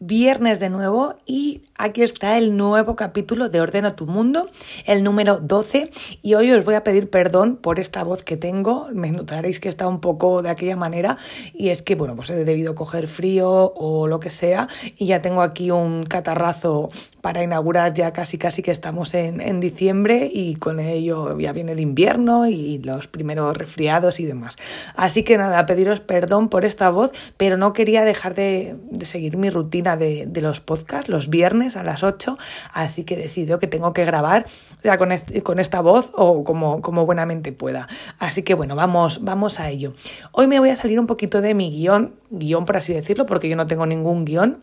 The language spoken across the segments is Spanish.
viernes de nuevo y aquí está el nuevo capítulo de Ordeno tu Mundo, el número 12 y hoy os voy a pedir perdón por esta voz que tengo, me notaréis que está un poco de aquella manera. Y es que bueno pues he debido coger frío o lo que sea. Y ya tengo aquí un catarrazo para inaugurar. Ya casi casi que estamos en, en diciembre y con ello ya viene el invierno y los primeros resfriados y demás. Así que nada, pediros perdón por esta voz, pero no quería dejar de, de seguir mi rutina de, los podcasts los viernes a las 8, así que decido que tengo que grabar ya con, con esta voz o como, como buenamente pueda. Así que bueno, vamos, vamos a ello. Hoy me voy a salir un poquito de mi guion, guion por así decirlo, porque yo no tengo ningún guion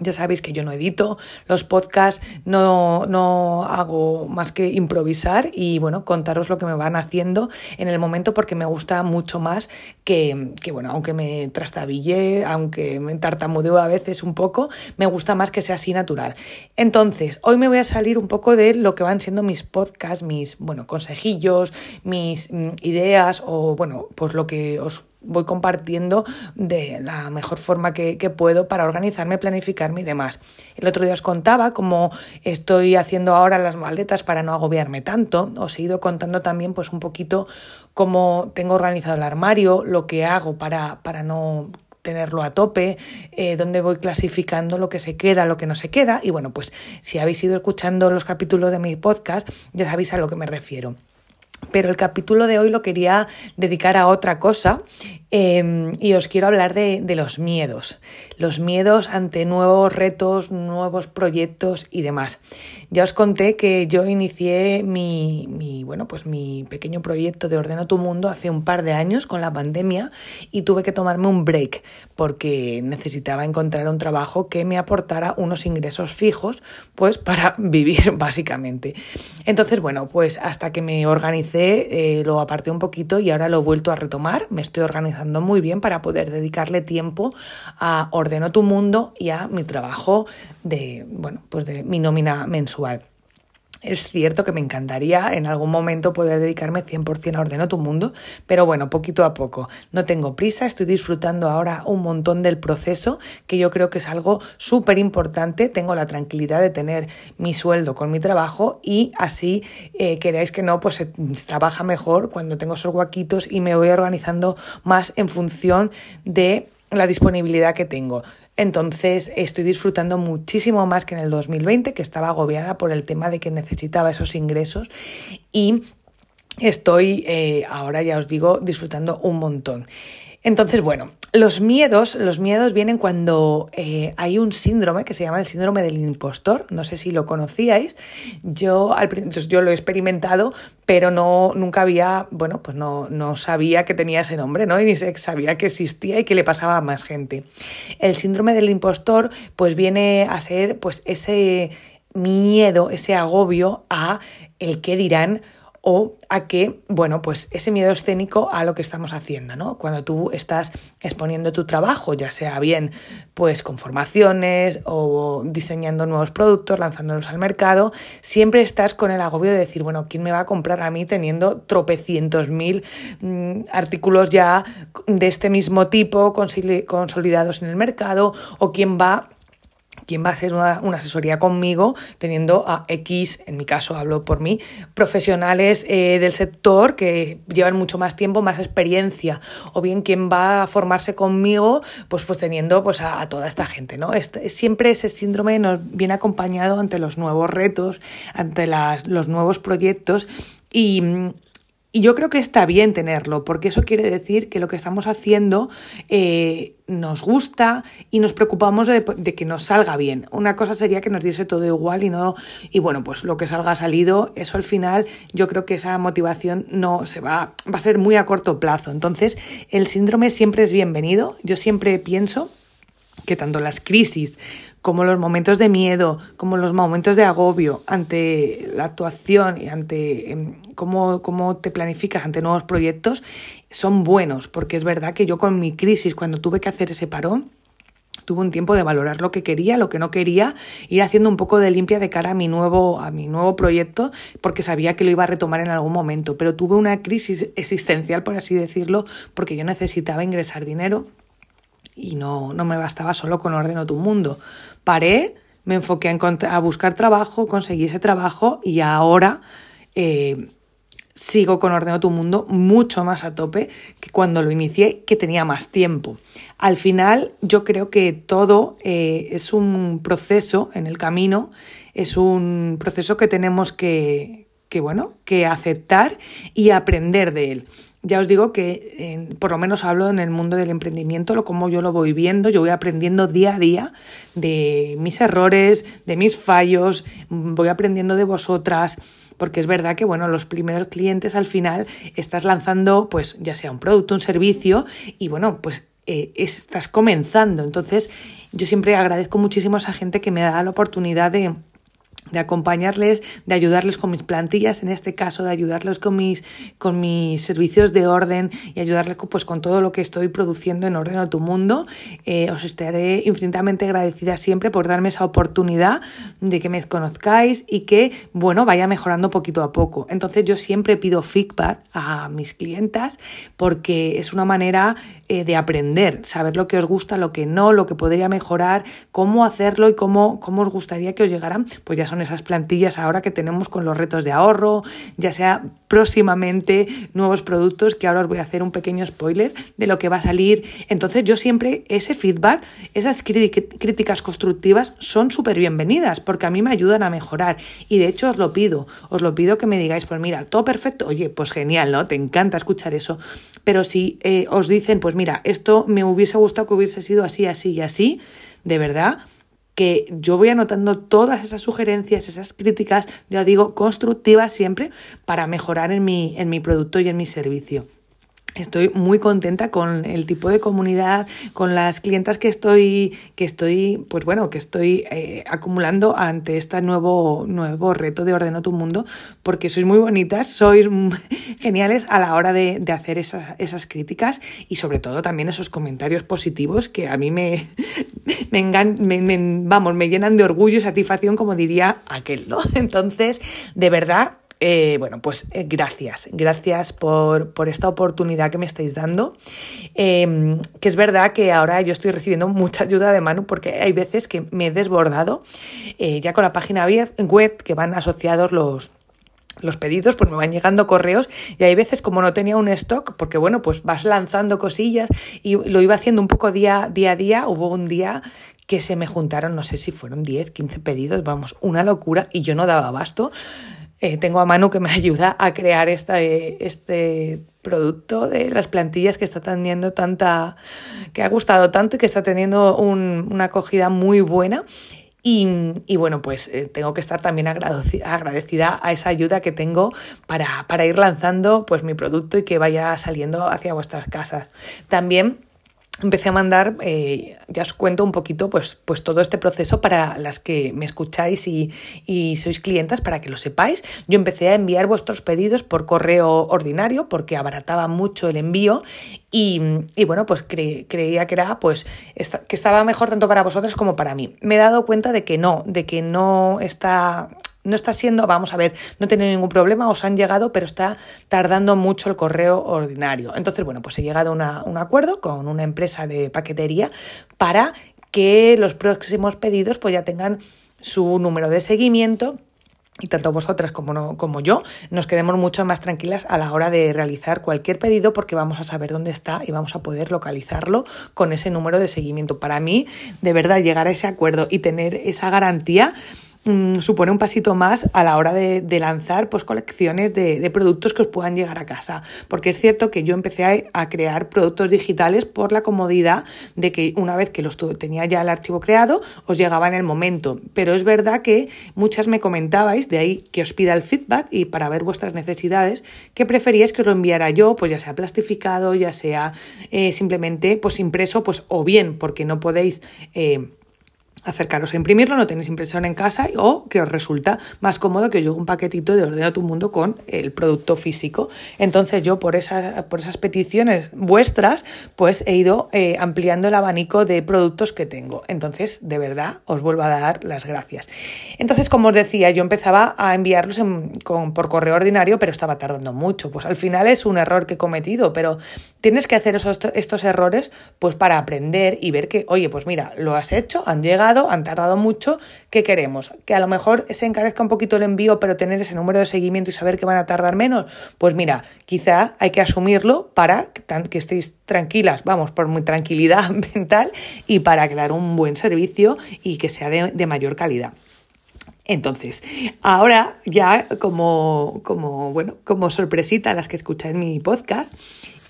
ya sabéis que yo no edito los podcasts, no, no, hago más que improvisar y bueno, contaros lo que me van haciendo en el momento porque me gusta mucho más que, que bueno, aunque me trastabille, aunque me tartamudeo a veces un poco, me gusta más que sea así natural. Entonces, hoy me voy a salir un poco de lo que van siendo mis podcasts, mis, bueno, consejillos, mis mm, ideas o bueno, pues lo que os voy compartiendo de la mejor forma que, puedo para organizarme, planificarme y demás. El otro día os contaba cómo estoy haciendo ahora las maletas para no agobiarme tanto. Os he ido contando también pues un poquito cómo tengo organizado el armario, lo que hago para, para no tenerlo a tope, eh, donde voy clasificando lo que se queda, lo que no se queda. Y bueno, pues si habéis ido escuchando los capítulos de mi podcast, ya sabéis a lo que me refiero. Pero el capítulo de hoy lo quería dedicar a otra cosa eh, y os quiero hablar de, de, los miedos. Los miedos ante nuevos retos, nuevos proyectos y demás. Ya os conté que yo inicié mi, mi, bueno, pues mi pequeño proyecto de Ordeno tu Mundo hace un par de años con la pandemia y tuve que tomarme un break porque necesitaba encontrar un trabajo que me aportara unos ingresos fijos pues para vivir básicamente. Entonces, bueno, pues hasta que me organicé eh, lo aparté un poquito y ahora lo he vuelto a retomar. Me estoy organizando muy bien para poder dedicarle tiempo a Ordeno tu Mundo y a mi trabajo de, bueno, pues de mi nómina mensual. Es cierto que me encantaría en algún momento poder dedicarme 100% a Ordeno tu Mundo, pero bueno, poquito a poco. No tengo prisa, estoy disfrutando ahora un montón del proceso, que yo creo que es algo súper importante. Tengo la tranquilidad de tener mi sueldo con mi trabajo y así, eh, queráis que no, pues se trabaja mejor cuando tengo esos guaquitos y me voy organizando más en función de la disponibilidad que tengo. Entonces estoy disfrutando muchísimo más que en el 2020, que estaba agobiada por el tema de que necesitaba esos ingresos y estoy eh, ahora, ya os digo, disfrutando un montón. Entonces, bueno, los miedos, los miedos vienen cuando eh, hay un síndrome que se llama el síndrome del impostor. No sé si lo conocíais. Yo, al, yo lo he experimentado, pero no, nunca había, bueno, pues no, no sabía que tenía ese nombre, ¿no? Y ni sabía que existía y que le pasaba a más gente. El síndrome del impostor, pues viene a ser, pues, ese miedo, ese agobio a el que dirán o a que, bueno, pues ese miedo escénico a lo que estamos haciendo, ¿no? Cuando tú estás exponiendo tu trabajo, ya sea bien pues con formaciones o diseñando nuevos productos, lanzándolos al mercado, siempre estás con el agobio de decir, bueno, ¿quién me va a comprar a mí teniendo tropecientos mil mmm, artículos ya de este mismo tipo consolidados en el mercado o quién va quién va a hacer una, una, asesoría conmigo teniendo a X, en mi caso hablo por mí, profesionales eh, del sector que llevan mucho más tiempo, más experiencia, o bien quién va a formarse conmigo, pues, pues teniendo pues, a, toda esta gente. ¿no? Este, siempre ese síndrome nos viene acompañado ante los nuevos retos, ante las, los nuevos proyectos y y yo creo que está bien tenerlo, porque eso quiere decir que lo que estamos haciendo eh, nos gusta y nos preocupamos de, que nos salga bien. Una cosa sería que nos diese todo igual y no, y bueno, pues lo que salga ha salido, eso al final yo creo que esa motivación no se va, va a ser muy a corto plazo. Entonces, el síndrome siempre es bienvenido. Yo siempre pienso que tanto las crisis como los momentos de miedo, como los momentos de agobio ante la actuación y ante eh, cómo, cómo te planificas ante nuevos proyectos, son buenos, porque es verdad que yo con mi crisis, cuando tuve que hacer ese parón, tuve un tiempo de valorar lo que quería, lo que no quería, ir haciendo un poco de limpia de cara a mi nuevo, a mi nuevo proyecto, porque sabía que lo iba a retomar en algún momento. Pero tuve una crisis existencial, por así decirlo, porque yo necesitaba ingresar dinero y no, no me bastaba solo con Ordeno tu Mundo. Paré, me enfoqué a, a buscar trabajo, conseguí ese trabajo y ahora eh, sigo con Ordeno tu Mundo mucho más a tope que cuando lo inicié, que tenía más tiempo. Al final, yo creo que todo eh, es un proceso en el camino, es un proceso que tenemos que, que, bueno, que aceptar y aprender de él. Ya os digo que por lo menos hablo en el mundo del emprendimiento, lo como yo lo voy viendo, yo voy aprendiendo día a día de mis errores, de mis fallos, voy aprendiendo de vosotras, porque es verdad que, bueno, los primeros clientes al final estás lanzando, pues ya sea un producto, un servicio, y bueno, pues eh, estás comenzando. Entonces, yo siempre agradezco muchísimo a esa gente que me da la oportunidad de de acompañarles, de ayudarles con mis plantillas, en este caso de ayudarles con mis, con mis servicios de orden y ayudarles pues, con todo lo que estoy produciendo en Orden a tu Mundo. Eh, os estaré infinitamente agradecida siempre por darme esa oportunidad de que me conozcáis y que, bueno, vaya mejorando poquito a poco. Entonces yo siempre pido feedback a mis clientas porque es una manera eh, de aprender, saber lo que os gusta, lo que no, lo que podría mejorar, cómo hacerlo y cómo, cómo os gustaría que os llegaran, pues ya son esas plantillas ahora que tenemos con los retos de ahorro, ya sea próximamente nuevos productos, que ahora os voy a hacer un pequeño spoiler de lo que va a salir. Entonces yo siempre ese feedback, esas críticas constructivas son súper bienvenidas porque a mí me ayudan a mejorar y de hecho os lo pido, os lo pido que me digáis, pues mira, todo perfecto, oye, pues genial, ¿no? Te encanta escuchar eso, pero si eh, os dicen, pues mira, esto me hubiese gustado que hubiese sido así, así y así, de verdad, que yo voy anotando todas esas sugerencias, esas críticas, ya digo, constructivas siempre para mejorar en mi, en mi producto y en mi servicio. Estoy muy contenta con el tipo de comunidad, con las clientas que estoy, que estoy, pues bueno, que estoy eh, acumulando ante este nuevo, nuevo reto de Ordeno tu Mundo, porque sois muy bonitas, sois geniales a la hora de, hacer esas, esas, críticas y sobre todo también esos comentarios positivos que a mí me, me, vamos, me llenan de orgullo y satisfacción, como diría aquel, ¿no? Entonces, de verdad, eh, bueno, pues eh, gracias, gracias por, esta oportunidad que me estáis dando. Em, que es verdad que ahora yo estoy recibiendo mucha ayuda de Manu porque hay veces que me he desbordado eh, ya con la página web que van asociados los, los pedidos, pues me van llegando correos y hay veces como no tenía un stock, porque bueno, pues vas lanzando cosillas y lo iba haciendo un poco día, día a día, hubo un día que se me juntaron, no sé si fueron 10, 15 pedidos, vamos, una locura y yo no daba abasto. Eh, tengo a Manu que me ayuda a crear esta, eh, este producto de las plantillas que está teniendo tanta, que ha gustado tanto y que está teniendo una acogida muy buena. Y, bueno, pues eh, tengo que estar también agradecida a esa ayuda que tengo para, para ir lanzando pues mi producto y que vaya saliendo hacia vuestras casas. También empecé a mandar, eh, ya os cuento un poquito, pues, pues todo este proceso para las que me escucháis y, sois clientas, para que lo sepáis. Yo empecé a enviar vuestros pedidos por correo ordinario porque abarataba mucho el envío y, bueno, pues creía que era, pues, que estaba mejor tanto para vosotros como para mí. Me he dado cuenta de que no, de que no está no está siendo, vamos a ver, no tiene ningún problema, os han llegado, pero está tardando mucho el correo ordinario. Entonces, bueno, pues he llegado a un acuerdo con una empresa de paquetería para que los próximos pedidos pues ya tengan su número de seguimiento y tanto vosotras como, no, como yo nos quedemos mucho más tranquilas a la hora de realizar cualquier pedido porque vamos a saber dónde está y vamos a poder localizarlo con ese número de seguimiento. Para mí, de verdad, llegar a ese acuerdo y tener esa garantía Mm, supone un pasito más a la hora de, lanzar pues, colecciones de, productos que os puedan llegar a casa. Porque es cierto que yo empecé a, crear productos digitales por la comodidad de que una vez que los tenía ya el archivo creado, os llegaba en el momento. Pero es verdad que muchas me comentabais, de ahí que os pida el feedback y para ver vuestras necesidades, que preferíais que os lo enviara yo, pues ya sea plastificado, ya sea eh, simplemente pues impreso, pues o bien porque no podéis... Eh, acercaros a imprimirlo, no tenéis impresora en casa o que os resulta más cómodo que os llegue un paquetito de Ordena tu Mundo con el producto físico. Entonces yo por, esas, por esas peticiones vuestras pues he ido eh, ampliando el abanico de productos que tengo. Entonces de verdad os vuelvo a dar las gracias. Entonces como os decía yo empezaba a enviarlos con, por correo ordinario pero estaba tardando mucho. Pues al final es un error que he cometido pero tienes que hacer esos, estos errores pues para aprender y ver que oye pues mira lo has hecho, han llegado han tardado mucho, ¿qué queremos? Que a lo mejor se encarezca un poquito el envío, pero tener ese número de seguimiento y saber que van a tardar menos, pues mira, quizá hay que asumirlo para que estéis tranquilas, vamos, por muy tranquilidad mental y para dar un buen servicio y que sea de, mayor calidad. Entonces, ahora ya como, como, bueno, como sorpresita a las que escucháis mi podcast,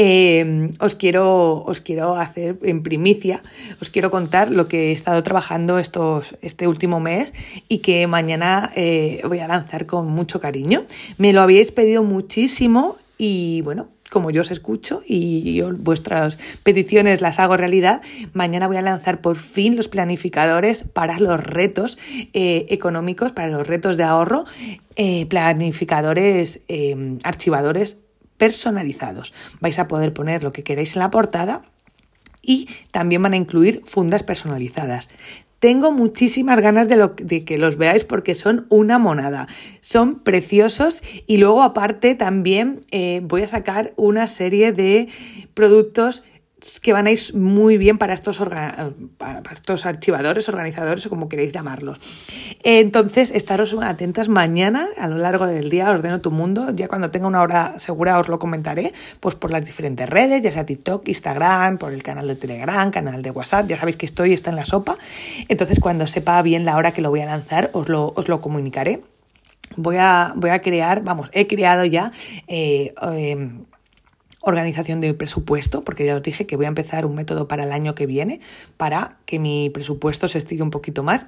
eh, os, quiero, os quiero hacer en primicia, os quiero contar lo que he estado trabajando estos, este último mes y que mañana eh, voy a lanzar con mucho cariño. Me lo habíais pedido muchísimo y bueno, como yo os escucho y vuestras peticiones las hago realidad, mañana voy a lanzar por fin los planificadores para los retos eh, económicos, para los retos de ahorro, planificadores, archivadores personalizados. Vais a poder poner lo que queréis en la portada y también van a incluir fundas personalizadas. Tengo muchísimas ganas de, que los veáis porque son una monada. Son preciosos y luego aparte también eh, voy a sacar una serie de productos que van a ir muy bien para estos, para estos archivadores, organizadores o como queréis llamarlos. Entonces, estaros atentas mañana a lo largo del día, ordeno tu mundo, ya cuando tenga una hora segura os lo comentaré, pues por las diferentes redes, ya sea TikTok, Instagram, por el canal de Telegram, canal de WhatsApp, ya sabéis que estoy, está en la sopa. Entonces, cuando sepa bien la hora que lo voy a lanzar, os lo, os lo comunicaré. Voy a, voy a crear, vamos, he creado ya... Eh, em, organización de presupuesto, porque ya os dije que voy a empezar un método para el año que viene para que mi presupuesto se estire un poquito más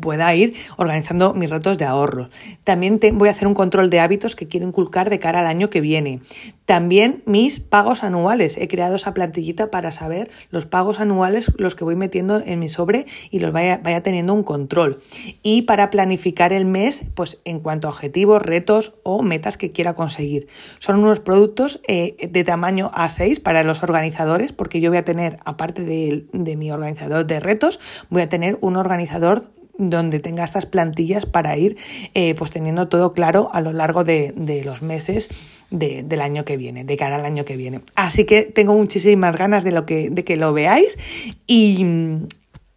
pueda ir organizando mis retos de ahorro. También voy a hacer un control de hábitos que quiero inculcar de cara al año que viene. También mis pagos anuales. He creado esa plantillita para saber los pagos anuales, los que voy metiendo en mi sobre y los vaya, vaya teniendo un control. Y para planificar el mes, pues en cuanto a objetivos, retos o metas que quiera conseguir. Son unos productos eh, de tamaño A6 para los organizadores, porque yo voy a tener, aparte de, de mi organizador de retos, voy a tener un organizador donde tenga estas plantillas para ir eh, pues teniendo todo claro a lo largo de, los meses del año que viene, de cara al año que viene. Así que tengo muchísimas ganas de, lo que, de que lo veáis y,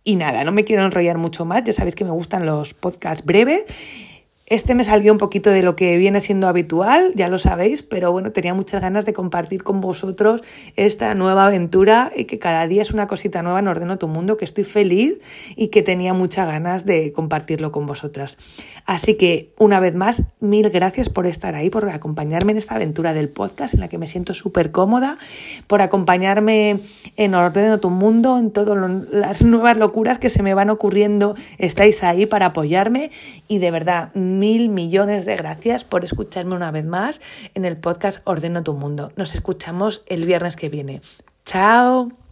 y nada, no me quiero enrollar mucho más, ya sabéis que me gustan los podcasts breves. Este me salió un poquito de lo que viene siendo habitual, ya lo sabéis, pero bueno, tenía muchas ganas de compartir con vosotros esta nueva aventura y que cada día es una cosita nueva en Ordeno tu Mundo, que estoy feliz y que tenía muchas ganas de compartirlo con vosotras. Así que, una vez más, mil gracias por estar ahí, por acompañarme en esta aventura del podcast en la que me siento súper cómoda, por acompañarme en Ordeno tu Mundo, en todas las nuevas locuras que se me van ocurriendo, estáis ahí para apoyarme y de verdad, mil millones de gracias por escucharme una vez más en el podcast Ordeno tu Mundo. Nos escuchamos el viernes que viene. Chao.